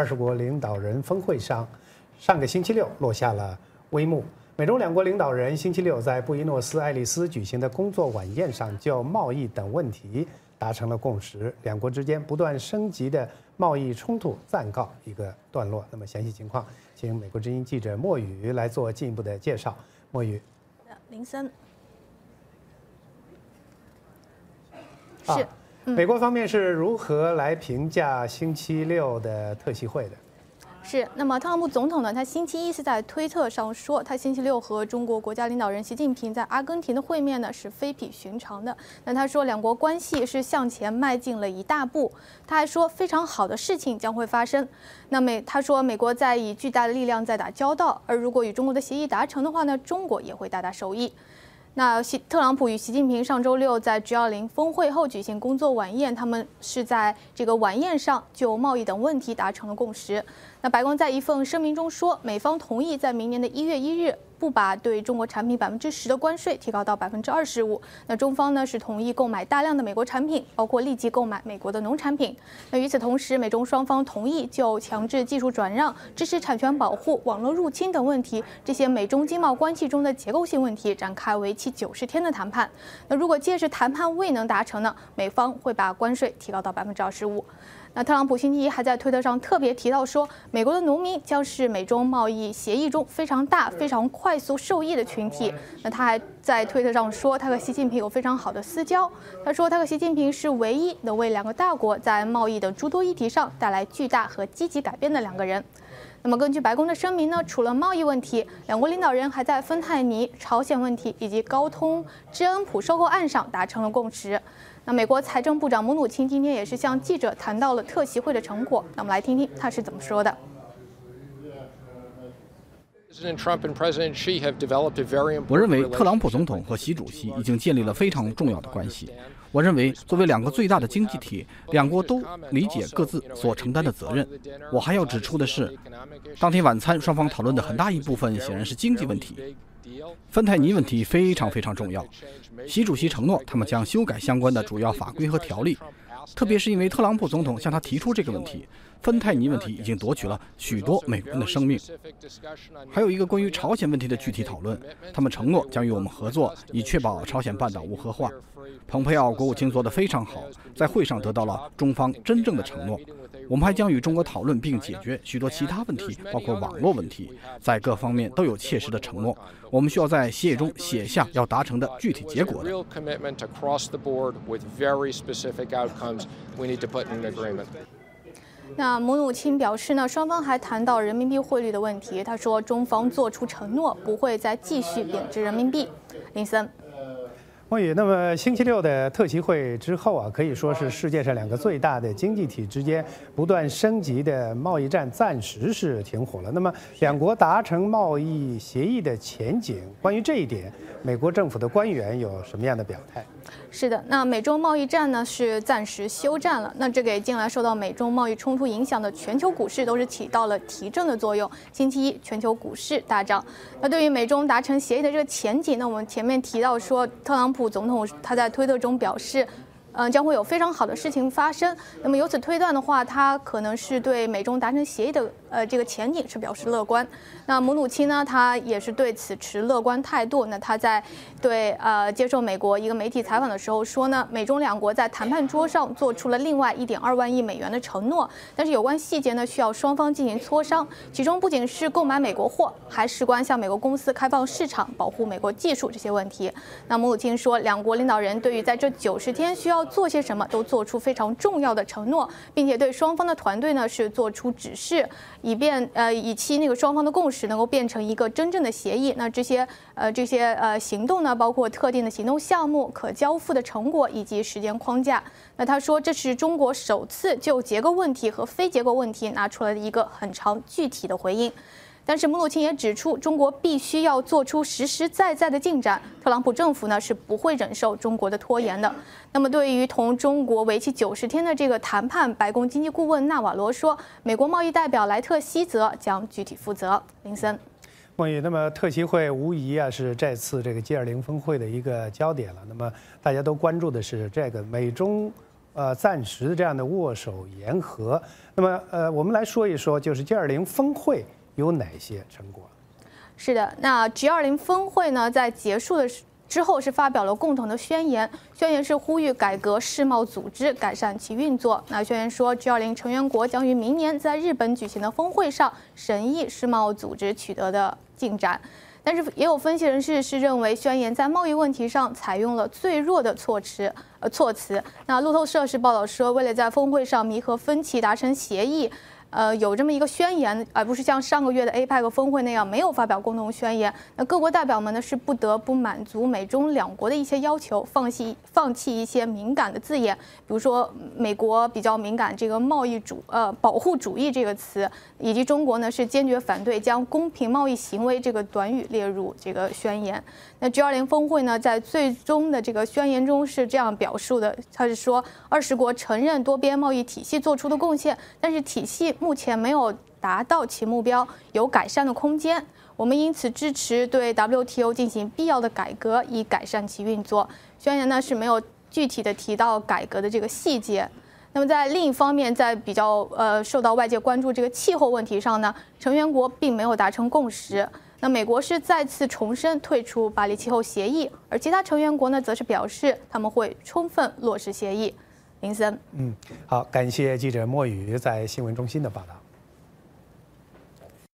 二十国领导人峰会上，上个星期六落下了帷幕。美中两国领导人星期六在布宜诺斯艾利斯举行的工作晚宴上，就贸易等问题达成了共识。两国之间不断升级的贸易冲突暂告一个段落。那么详细情况，请美国之音记者莫宇来做进一步的介绍。莫宇，林森，是。美国方面是如何来评价星期六的特席会的？是，那么特朗普总统呢？他星期一是在推特上说，他星期六和中国国家领导人习近平在阿根廷的会面呢是非比寻常的。那他说两国关系是向前迈进了一大步。他还说非常好的事情将会发生。那美他说美国在以巨大的力量在打交道，而如果与中国的协议达成的话呢，中国也会大大受益。那习特朗普与习近平上周六在 G20 峰会后举行工作晚宴，他们是在这个晚宴上就贸易等问题达成了共识。那白宫在一份声明中说，美方同意在明年的一月一日。不把对中国产品百分之十的关税提高到百分之二十五，那中方呢是同意购买大量的美国产品，包括立即购买美国的农产品。那与此同时，美中双方同意就强制技术转让、知识产权保护、网络入侵等问题，这些美中经贸关系中的结构性问题展开为期九十天的谈判。那如果届时谈判未能达成呢，美方会把关税提高到百分之二十五。那特朗普星期一还在推特上特别提到说，美国的农民将是美中贸易协议中非常大、非常快速受益的群体。那他还在推特上说，他和习近平有非常好的私交。他说，他和习近平是唯一能为两个大国在贸易等诸多议题上带来巨大和积极改变的两个人。那么，根据白宫的声明呢，除了贸易问题，两国领导人还在芬太尼、朝鲜问题以及高通、知恩普收购案上达成了共识。那美国财政部长姆努钦今天也是向记者谈到了特席会的成果。那我们来听听他是怎么说的。我认为特朗普总统和习主席已经建立了非常重要的关系。我认为，作为两个最大的经济体，两国都理解各自所承担的责任。我还要指出的是，当天晚餐双方讨论的很大一部分显然是经济问题。芬太尼问题非常非常重要。习主席承诺，他们将修改相关的主要法规和条例，特别是因为特朗普总统向他提出这个问题。芬太尼问题已经夺取了许多美国人的生命。还有一个关于朝鲜问题的具体讨论，他们承诺将与我们合作，以确保朝鲜半岛无核化。蓬佩奥国务卿做得非常好，在会上得到了中方真正的承诺。我们还将与中国讨论并解决许多其他问题，包括网络问题，在各方面都有切实的承诺。我们需要在协议中写下要达成的具体结果。那母乳亲表示呢，双方还谈到人民币汇率的问题。他说，中方做出承诺，不会再继续贬值人民币。林森。莫宇，那么星期六的特席会之后啊，可以说是世界上两个最大的经济体之间不断升级的贸易战暂时是停火了。那么两国达成贸易协议的前景，关于这一点，美国政府的官员有什么样的表态？是的，那美中贸易战呢是暂时休战了。那这给近来受到美中贸易冲突影响的全球股市都是起到了提振的作用。星期一全球股市大涨。那对于美中达成协议的这个前景，那我们前面提到说，特朗普总统他在推特中表示。嗯，将会有非常好的事情发生。那么由此推断的话，他可能是对美中达成协议的呃这个前景是表示乐观。那姆努钦呢，他也是对此持乐观态度。那他在对呃接受美国一个媒体采访的时候说呢，美中两国在谈判桌上做出了另外一点二万亿美元的承诺，但是有关细节呢需要双方进行磋商。其中不仅是购买美国货，还事关向美国公司开放市场、保护美国技术这些问题。那姆努钦说，两国领导人对于在这九十天需要做些什么都做出非常重要的承诺，并且对双方的团队呢是做出指示，以便呃以期那个双方的共识能够变成一个真正的协议。那这些呃这些呃行动呢，包括特定的行动项目、可交付的成果以及时间框架。那他说这是中国首次就结构问题和非结构问题拿出来的一个很长具体的回应。但是穆努钦也指出，中国必须要做出实实在在的进展。特朗普政府呢是不会忍受中国的拖延的。那么，对于同中国为期九十天的这个谈判，白宫经济顾问纳瓦罗说，美国贸易代表莱特希泽将具体负责。林森，孟宇，那么特席会无疑啊是这次这个 G20 峰会的一个焦点了。那么大家都关注的是这个美中呃暂时这样的握手言和。那么呃，我们来说一说，就是 G20 峰会有哪些成果？是的，那 G20 峰会呢，在结束的之后是发表了共同的宣言，宣言是呼吁改革世贸组织，改善其运作。那宣言说，G20 成员国将于明年在日本举行的峰会上审议世贸组织取得的进展。但是也有分析人士是认为，宣言在贸易问题上采用了最弱的措辞，呃措辞。那路透社是报道说，为了在峰会上弥合分歧，达成协议。呃，有这么一个宣言，而不是像上个月的 APEC 峰会那样没有发表共同宣言。那各国代表们呢是不得不满足美中两国的一些要求，放弃放弃一些敏感的字眼，比如说美国比较敏感这个贸易主呃保护主义这个词，以及中国呢是坚决反对将公平贸易行为这个短语列入这个宣言。那 G20 峰会呢，在最终的这个宣言中是这样表述的：，他是说，二十国承认多边贸易体系做出的贡献，但是体系目前没有达到其目标，有改善的空间。我们因此支持对 WTO 进行必要的改革，以改善其运作。宣言呢是没有具体的提到改革的这个细节。那么在另一方面，在比较呃受到外界关注这个气候问题上呢，成员国并没有达成共识。那美国是再次重申退出巴黎气候协议，而其他成员国呢，则是表示他们会充分落实协议。林森，嗯，好，感谢记者莫雨在新闻中心的报道。